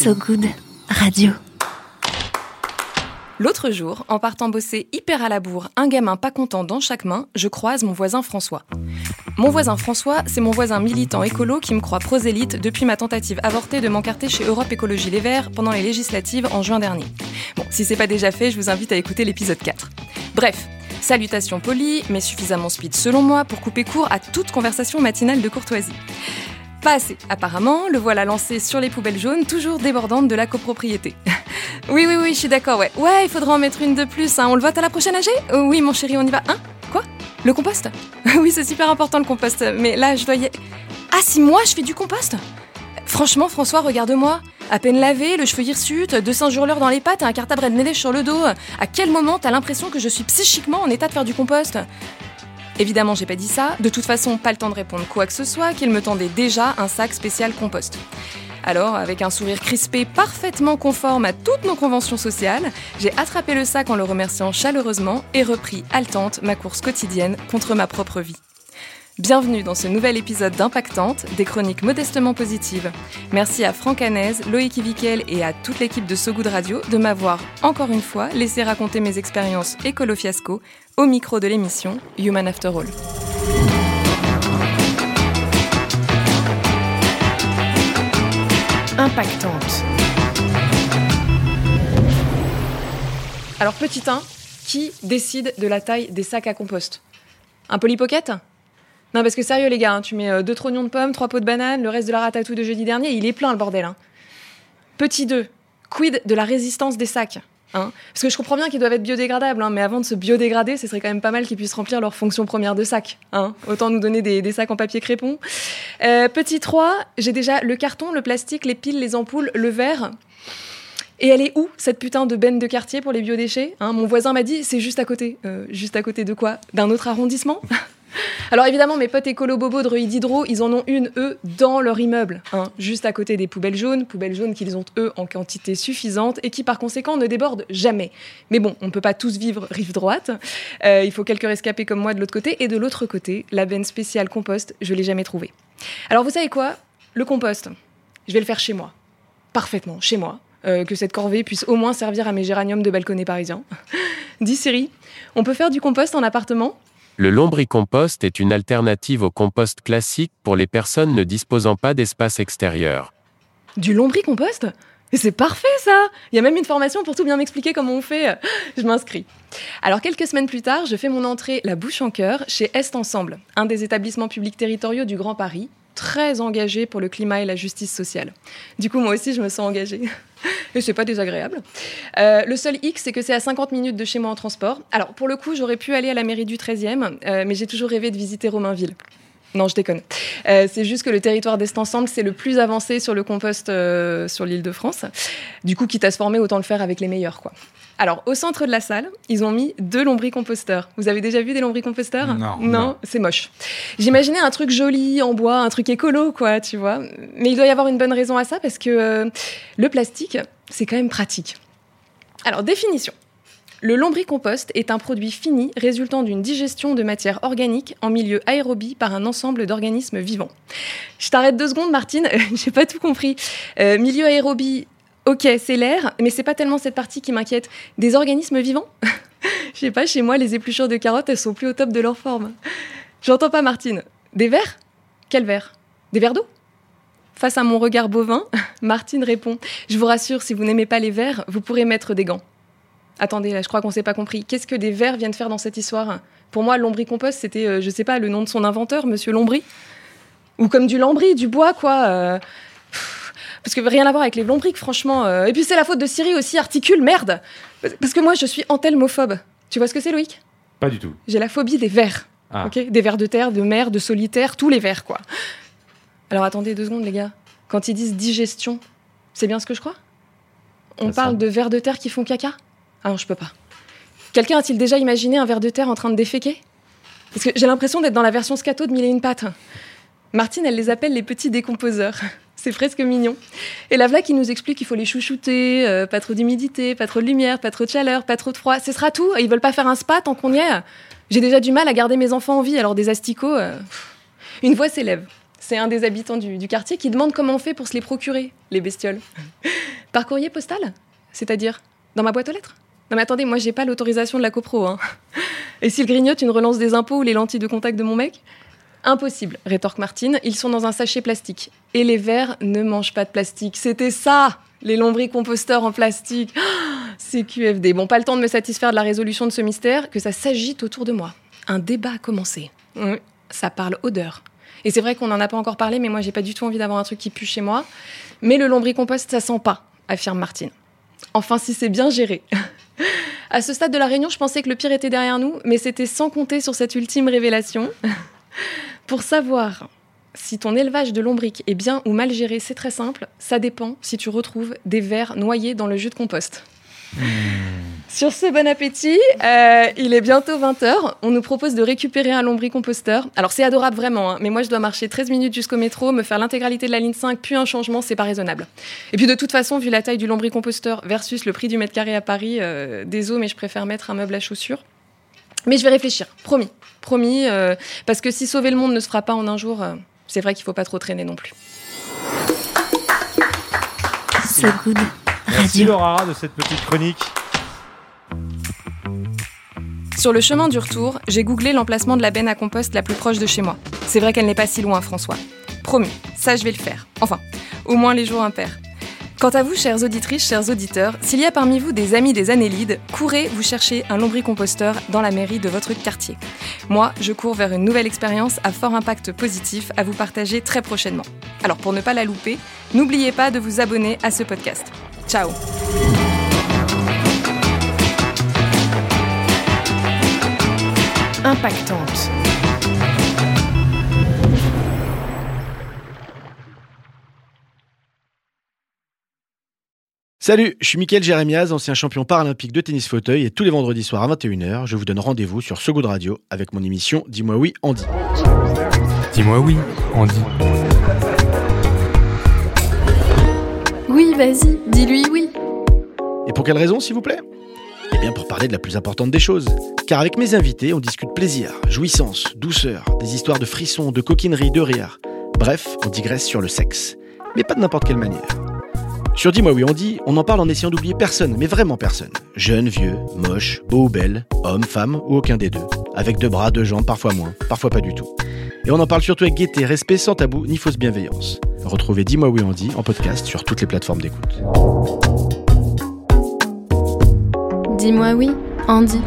So Good Radio. L'autre jour, en partant bosser hyper à la bourre, un gamin pas content dans chaque main, je croise mon voisin François. Mon voisin François, c'est mon voisin militant écolo qui me croit prosélyte depuis ma tentative avortée de m'encarter chez Europe Écologie Les Verts pendant les législatives en juin dernier. Bon, si c'est pas déjà fait, je vous invite à écouter l'épisode 4. Bref, salutations polies, mais suffisamment speed selon moi pour couper court à toute conversation matinale de courtoisie. Apparemment, le voilà lancé sur les poubelles jaunes, toujours débordantes de la copropriété. oui, oui, oui, je suis d'accord, ouais. Ouais, il faudra en mettre une de plus, hein. On le vote à la prochaine AG Oh, Oui, mon chéri, on y va. Hein? Quoi? Le compost? Oui, c'est super important le compost, mais là, je dois y... Ah, si moi, je fais du compost? Franchement, François, regarde-moi. À peine lavé, le cheveu hirsute, deux singes hurleurs dans les pattes et un cartable de neige sur le dos. À quel moment t'as l'impression que je suis psychiquement en état de faire du compost? Évidemment, j'ai pas dit ça. De toute façon, pas le temps de répondre quoi que ce soit, qu'il me tendait déjà un sac spécial compost. Alors, avec un sourire crispé parfaitement conforme à toutes nos conventions sociales, j'ai attrapé le sac en le remerciant chaleureusement et repris haletante ma course quotidienne contre ma propre vie. Bienvenue dans ce nouvel épisode d'Impactante, des chroniques modestement positives. Merci à Franck Hanez, Loïc Ivikel et à toute l'équipe de So Good Radio de m'avoir, encore une fois, laissé raconter mes expériences écolo-fiasco au micro de l'émission Human After All. Impactante. Alors petit 1, qui décide de la taille des sacs à compost? Un polypocket? Non parce que sérieux les gars, hein, tu mets euh, deux trognons de pommes, trois pots de bananes, le reste de la ratatouille de jeudi dernier, il est plein le bordel. hein. Petit 2, quid de la résistance des sacs hein Parce que je comprends bien qu'ils doivent être biodégradables, mais avant de se biodégrader, ce serait quand même pas mal qu'ils puissent remplir leur fonction première de sac. Autant nous donner des, sacs en papier crépon. Euh, petit 3, j'ai déjà le carton, le plastique, les piles, les ampoules, le verre. Et elle est où, cette putain de benne de quartier pour les biodéchets Mon voisin m'a dit, c'est juste à côté. Euh, juste à côté de quoi? D'un autre arrondissement? Alors évidemment, mes potes écolo-bobos de Reuilly Diderot, ils en ont une, eux, dans leur immeuble, hein, juste à côté des poubelles jaunes, poubelles jaunes qu'ils ont, eux, en quantité suffisante et qui, par conséquent, ne débordent jamais. Mais bon, on ne peut pas tous vivre rive droite. Euh, il faut quelques rescapés comme moi de l'autre côté. Et de l'autre côté, la benne spéciale compost, je l'ai jamais trouvée. Alors vous savez quoi? Le compost, je vais le faire chez moi. Parfaitement, chez moi. Euh, que cette corvée puisse au moins servir à mes géraniums de balconnet parisien. Dis Siri, on peut faire du compost en appartement? Le lombricompost est une alternative au compost classique pour les personnes ne disposant pas d'espace extérieur. Du lombricompost? C'est parfait ça Il y a même une formation pour tout bien m'expliquer comment on fait. Je m'inscris. Alors quelques semaines plus tard, je fais mon entrée la bouche en cœur chez Est Ensemble, un des établissements publics territoriaux du Grand Paris, très engagé pour le climat et la justice sociale. Du coup, moi aussi, je me sens engagée. Et c'est pas désagréable. Euh, le seul X, c'est que c'est à 50 minutes de chez moi en transport. Alors, pour le coup, j'aurais pu aller à la mairie du 13e, euh, mais j'ai toujours rêvé de visiter Romainville. Non, je déconne. Euh, c'est juste que le territoire d'Est Ensemble, c'est le plus avancé sur le compost euh, sur l'île de France. Du coup, quitte à se former, autant le faire avec les meilleurs, quoi. Alors, au centre de la salle, ils ont mis deux lombricomposteurs. Vous avez déjà vu des lombricomposteurs Non, Non, non. c'est moche. J'imaginais un truc joli en bois, un truc écolo, quoi, tu vois. Mais il doit y avoir une bonne raison à ça parce que euh, le plastique, c'est quand même pratique. Alors, définition. Le lombricompost est un produit fini résultant d'une digestion de matière organique en milieu aérobie par un ensemble d'organismes vivants. Je t'arrête deux secondes, Martine, j'ai pas tout compris. Euh, milieu aérobie, ok, c'est l'air, mais c'est pas tellement cette partie qui m'inquiète. Des organismes vivants? Je sais pas, chez moi, les épluchures de carottes, elles sont plus au top de leur forme. J'entends pas, Martine. Des vers Quel vers Des vers d'eau? Face à mon regard bovin, Martine répond Je vous rassure, si vous n'aimez pas les vers, vous pourrez mettre des gants. Attendez, là, je crois qu'on s'est pas compris. Qu'est-ce que des vers viennent faire dans cette histoire? Pour moi, lombricompost, c'était, euh, je sais pas, le nom de son inventeur, Monsieur Lombry? Ou comme du lambris, du bois, quoi. euh, Parce que rien à voir avec les lombriques, franchement. euh. Et puis c'est la faute de Siri aussi, articule, merde Parce que moi, je suis antelmophobe. Tu vois ce que c'est, Loïc? Pas du tout. J'ai la phobie des vers. Ah. des vers de terre, de mer, de solitaire, tous les vers, quoi. Alors attendez deux secondes, les gars. Quand ils disent digestion, c'est bien ce que je crois? On parle de vers de terre qui font caca? Ah non, je peux pas. Quelqu'un a-t-il déjà imaginé un ver de terre en train de déféquer? Parce que j'ai l'impression d'être dans la version scato de Mille et une pattes. Martine, elle les appelle les petits décomposeurs. C'est presque mignon. Et la vla qui nous explique qu'il faut les chouchouter, euh, pas trop d'humidité, pas trop de lumière, pas trop de chaleur, pas trop de froid. Ce sera tout. Ils veulent pas faire un spa tant qu'on y est. J'ai déjà du mal à garder mes enfants en vie, alors des asticots. euh. Une voix s'élève. C'est un des habitants du, du quartier qui demande comment on fait pour se les procurer, les bestioles. Par courrier postal C'est-à-dire Dans ma boîte aux lettres? Non mais attendez, moi j'ai pas l'autorisation de la copro. Hein. Et s'il grignote une relance des impôts ou les lentilles de contact de mon mec? Impossible, rétorque Martine, ils sont dans un sachet plastique. Et les vers ne mangent pas de plastique. C'était ça, les lombricomposteurs en plastique. C'est QFD. Bon, pas le temps de me satisfaire de la résolution de ce mystère, que ça s'agite autour de moi. Un débat a commencé. Ça parle odeur. Et c'est vrai qu'on n'en a pas encore parlé, mais moi j'ai pas du tout envie d'avoir un truc qui pue chez moi. Mais le lombricompost, ça sent pas, affirme Martine. Enfin, si c'est bien géré. à ce stade de la réunion, je pensais que le pire était derrière nous, mais c'était sans compter sur cette ultime révélation. Pour savoir si ton élevage de lombric est bien ou mal géré, c'est très simple. Ça dépend si tu retrouves des vers noyés dans le jus de compost. Sur ce, bon appétit. Euh, il est bientôt 20h. On nous propose de récupérer un lombricomposteur. Alors, c'est adorable vraiment, hein, mais moi, je dois marcher 13 minutes jusqu'au métro, me faire l'intégralité de la ligne 5, puis un changement, c'est pas raisonnable. Et puis, de toute façon, vu la taille du lombricomposteur versus le prix du mètre carré à Paris, euh, désolé, mais je préfère mettre un meuble à chaussures. Mais je vais réfléchir, promis, promis, euh, parce que si sauver le monde ne se fera pas en un jour, euh, c'est vrai qu'il faut pas trop traîner non plus. So good. Merci Laura de cette petite chronique. Sur le chemin du retour, j'ai googlé l'emplacement de la benne à compost la plus proche de chez moi. C'est vrai qu'elle n'est pas si loin, François. Promis, ça je vais le faire. Enfin, au moins les jours impairs. Quant à vous, chères auditrices, chers auditeurs, s'il y a parmi vous des amis des annélides, courez vous chercher un lombricomposteur dans la mairie de votre quartier. Moi, je cours vers une nouvelle expérience à fort impact positif à vous partager très prochainement. Alors pour ne pas la louper, n'oubliez pas de vous abonner à ce podcast. Ciao Impactante. Salut, je suis Mickaël Jérémiaz, ancien champion paralympique de tennis fauteuil et tous les vendredis soirs à 21h, je vous donne rendez-vous sur Good Radio avec mon émission Dis-moi oui, Andy. Dis-moi oui, Andy. Oui, vas-y, dis-lui oui. Et pour quelle raison, s'il vous plaît? Eh bien pour parler de la plus importante des choses. Car avec mes invités, on discute plaisir, jouissance, douceur, des histoires de frissons, de coquinerie, de rire. Bref, on digresse sur le sexe. Mais pas de n'importe quelle manière. Sur Dis-moi oui on dit, on en parle en essayant d'oublier personne, mais vraiment personne. Jeune, vieux, moche, beau ou belle, homme, femme ou aucun des deux. Avec deux bras, deux jambes, parfois moins, parfois pas du tout. Et on en parle surtout avec gaieté, respect, sans tabou, ni fausse bienveillance. Retrouvez Dis-moi oui on dit en podcast sur toutes les plateformes d'écoute. Dis-moi oui, Andy.